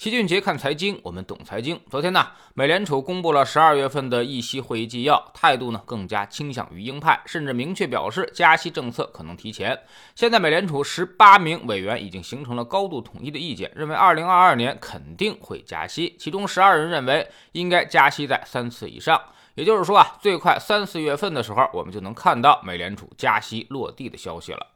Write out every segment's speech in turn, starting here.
齐俊杰看财经，我们懂财经。昨天呢，美联储公布了十二月份的议息会议纪要，态度呢更加倾向于鹰派，甚至明确表示加息政策可能提前。现在美联储十八名委员已经形成了高度统一的意见，认为二零二二年肯定会加息，其中十二人认为应该加息在三次以上。也就是说啊，最快三四月份的时候，我们就能看到美联储加息落地的消息了。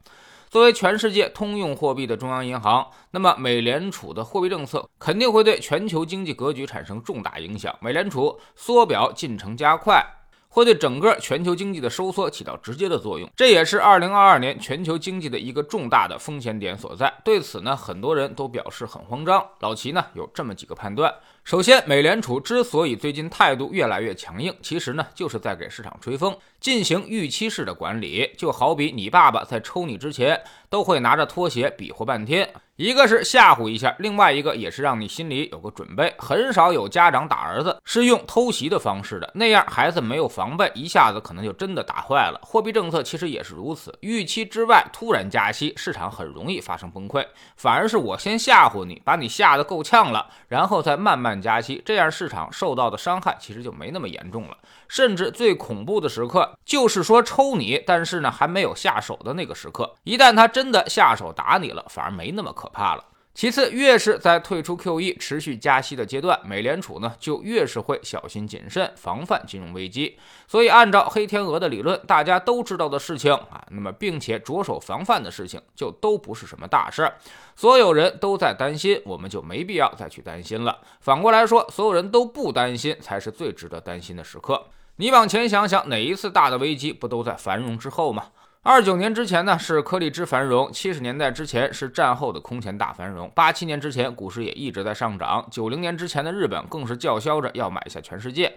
作为全世界通用货币的中央银行，那么美联储的货币政策肯定会对全球经济格局产生重大影响。美联储缩表进程加快，会对整个全球经济的收缩起到直接的作用，这也是2022年全球经济的一个重大的风险点所在。对此呢，很多人都表示很慌张。老齐呢有这么几个判断。首先，美联储之所以最近态度越来越强硬，其实呢就是在给市场吹风，进行预期式的管理。就好比你爸爸在抽你之前，都会拿着拖鞋比划半天，一个是吓唬一下，另外一个也是让你心里有个准备。很少有家长打儿子是用偷袭的方式的，那样孩子没有防备，一下子可能就真的打坏了。货币政策其实也是如此，预期之外突然加息，市场很容易发生崩溃。反而是我先吓唬你，把你吓得够呛了，然后再慢慢。加息，这样市场受到的伤害其实就没那么严重了。甚至最恐怖的时刻，就是说抽你，但是呢还没有下手的那个时刻。一旦他真的下手打你了，反而没那么可怕了。其次，越是在退出 QE、持续加息的阶段，美联储呢就越是会小心谨慎，防范金融危机。所以，按照黑天鹅的理论，大家都知道的事情啊，那么并且着手防范的事情，就都不是什么大事儿。所有人都在担心，我们就没必要再去担心了。反过来说，所有人都不担心，才是最值得担心的时刻。你往前想想，哪一次大的危机不都在繁荣之后吗？二九年之前呢是颗粒之繁荣，七十年代之前是战后的空前大繁荣，八七年之前股市也一直在上涨，九零年之前的日本更是叫嚣着要买下全世界，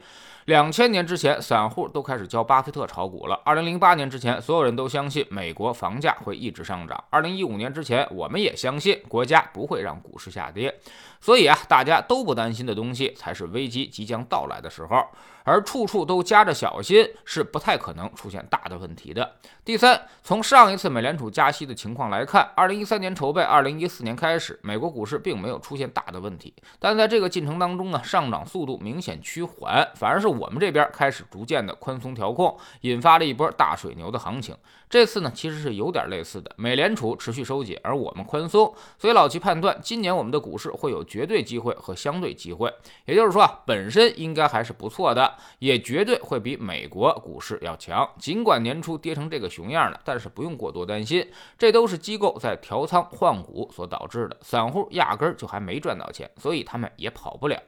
两千年之前散户都开始教巴菲特炒股了，二零零八年之前所有人都相信美国房价会一直上涨，二零一五年之前我们也相信国家不会让股市下跌，所以啊大家都不担心的东西才是危机即将到来的时候。而处处都夹着小心，是不太可能出现大的问题的。第三，从上一次美联储加息的情况来看，二零一三年筹备，二零一四年开始，美国股市并没有出现大的问题。但在这个进程当中呢，上涨速度明显趋缓，反而是我们这边开始逐渐的宽松调控，引发了一波大水牛的行情。这次呢，其实是有点类似的，美联储持续收紧，而我们宽松。所以老齐判断，今年我们的股市会有绝对机会和相对机会，也就是说啊，本身应该还是不错的。也绝对会比美国股市要强，尽管年初跌成这个熊样了，但是不用过多担心，这都是机构在调仓换股所导致的，散户压根儿就还没赚到钱，所以他们也跑不了。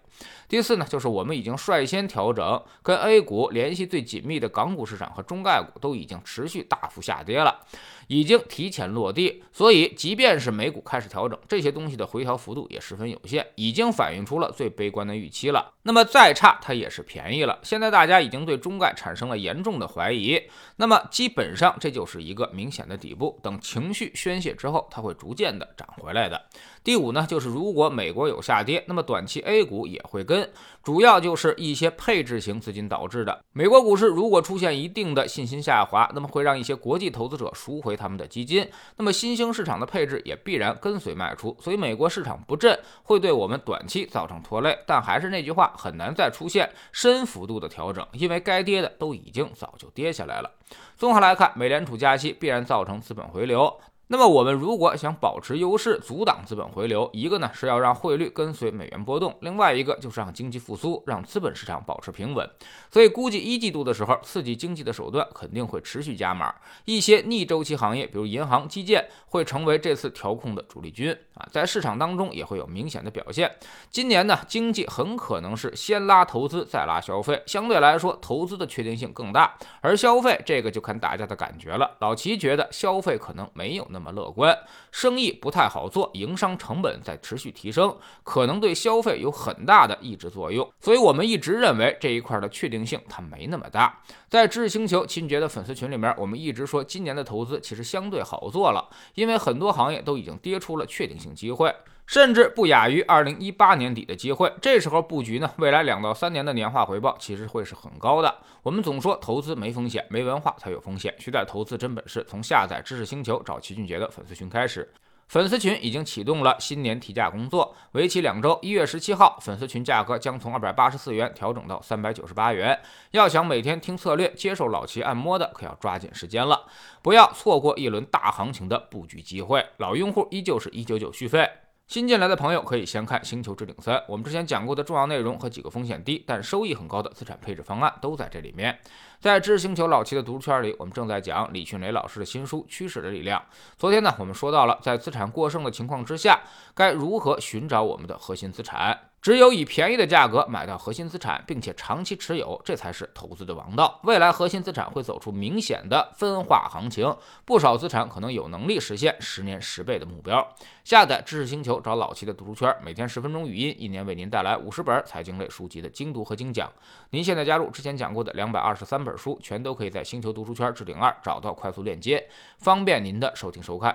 第四呢，就是我们已经率先调整，跟 A 股联系最紧密的港股市场和中概股都已经持续大幅下跌了。已经提前落地，所以即便是美股开始调整，这些东西的回调幅度也十分有限，已经反映出了最悲观的预期了。那么再差，它也是便宜了。现在大家已经对中概产生了严重的怀疑，那么基本上这就是一个明显的底部。等情绪宣泄之后，它会逐渐的涨回来的。第五呢，就是如果美国有下跌，那么短期 A 股也也会跟，主要就是一些配置型资金导致的。美国股市如果出现一定的信心下滑，那么会让一些国际投资者赎回他们的基金，那么新兴市场的配置也必然跟随卖出。所以美国市场不振会对我们短期造成拖累，但还是那句话，很难再出现深幅度的调整，因为该跌的都已经早就跌下来了。综合来看，美联储加息必然造成资本回流。那么我们如果想保持优势，阻挡资本回流，一个呢是要让汇率跟随美元波动，另外一个就是让经济复苏，让资本市场保持平稳。所以估计一季度的时候，刺激经济的手段肯定会持续加码，一些逆周期行业，比如银行、基建，会成为这次调控的主力军啊，在市场当中也会有明显的表现。今年呢，经济很可能是先拉投资，再拉消费，相对来说，投资的确定性更大，而消费这个就看大家的感觉了。老齐觉得消费可能没有那么。那么乐观，生意不太好做，营商成本在持续提升，可能对消费有很大的抑制作用。所以，我们一直认为这一块的确定性它没那么大。在知识星球秦爵的粉丝群里面，我们一直说今年的投资其实相对好做了，因为很多行业都已经跌出了确定性机会。甚至不亚于二零一八年底的机会。这时候布局呢，未来两到三年的年化回报其实会是很高的。我们总说投资没风险，没文化才有风险。学点投资真本事，从下载知识星球找齐俊杰的粉丝群开始。粉丝群已经启动了新年提价工作，为期两周。一月十七号，粉丝群价格将从二百八十四元调整到三百九十八元。要想每天听策略、接受老齐按摩的，可要抓紧时间了，不要错过一轮大行情的布局机会。老用户依旧是一九九续费。新进来的朋友可以先看《星球置顶三》，我们之前讲过的重要内容和几个风险低但收益很高的资产配置方案都在这里面。在知识星球老七的读书圈里，我们正在讲李迅雷老师的新书《趋势的力量》。昨天呢，我们说到了在资产过剩的情况之下，该如何寻找我们的核心资产。只有以便宜的价格买到核心资产，并且长期持有，这才是投资的王道。未来核心资产会走出明显的分化行情，不少资产可能有能力实现十年十倍的目标。下载知识星球，找老七的读书圈，每天十分钟语音，一年为您带来五十本财经类书籍的精读和精讲。您现在加入之前讲过的两百二十三本书，全都可以在星球读书圈置顶二找到快速链接，方便您的收听收看。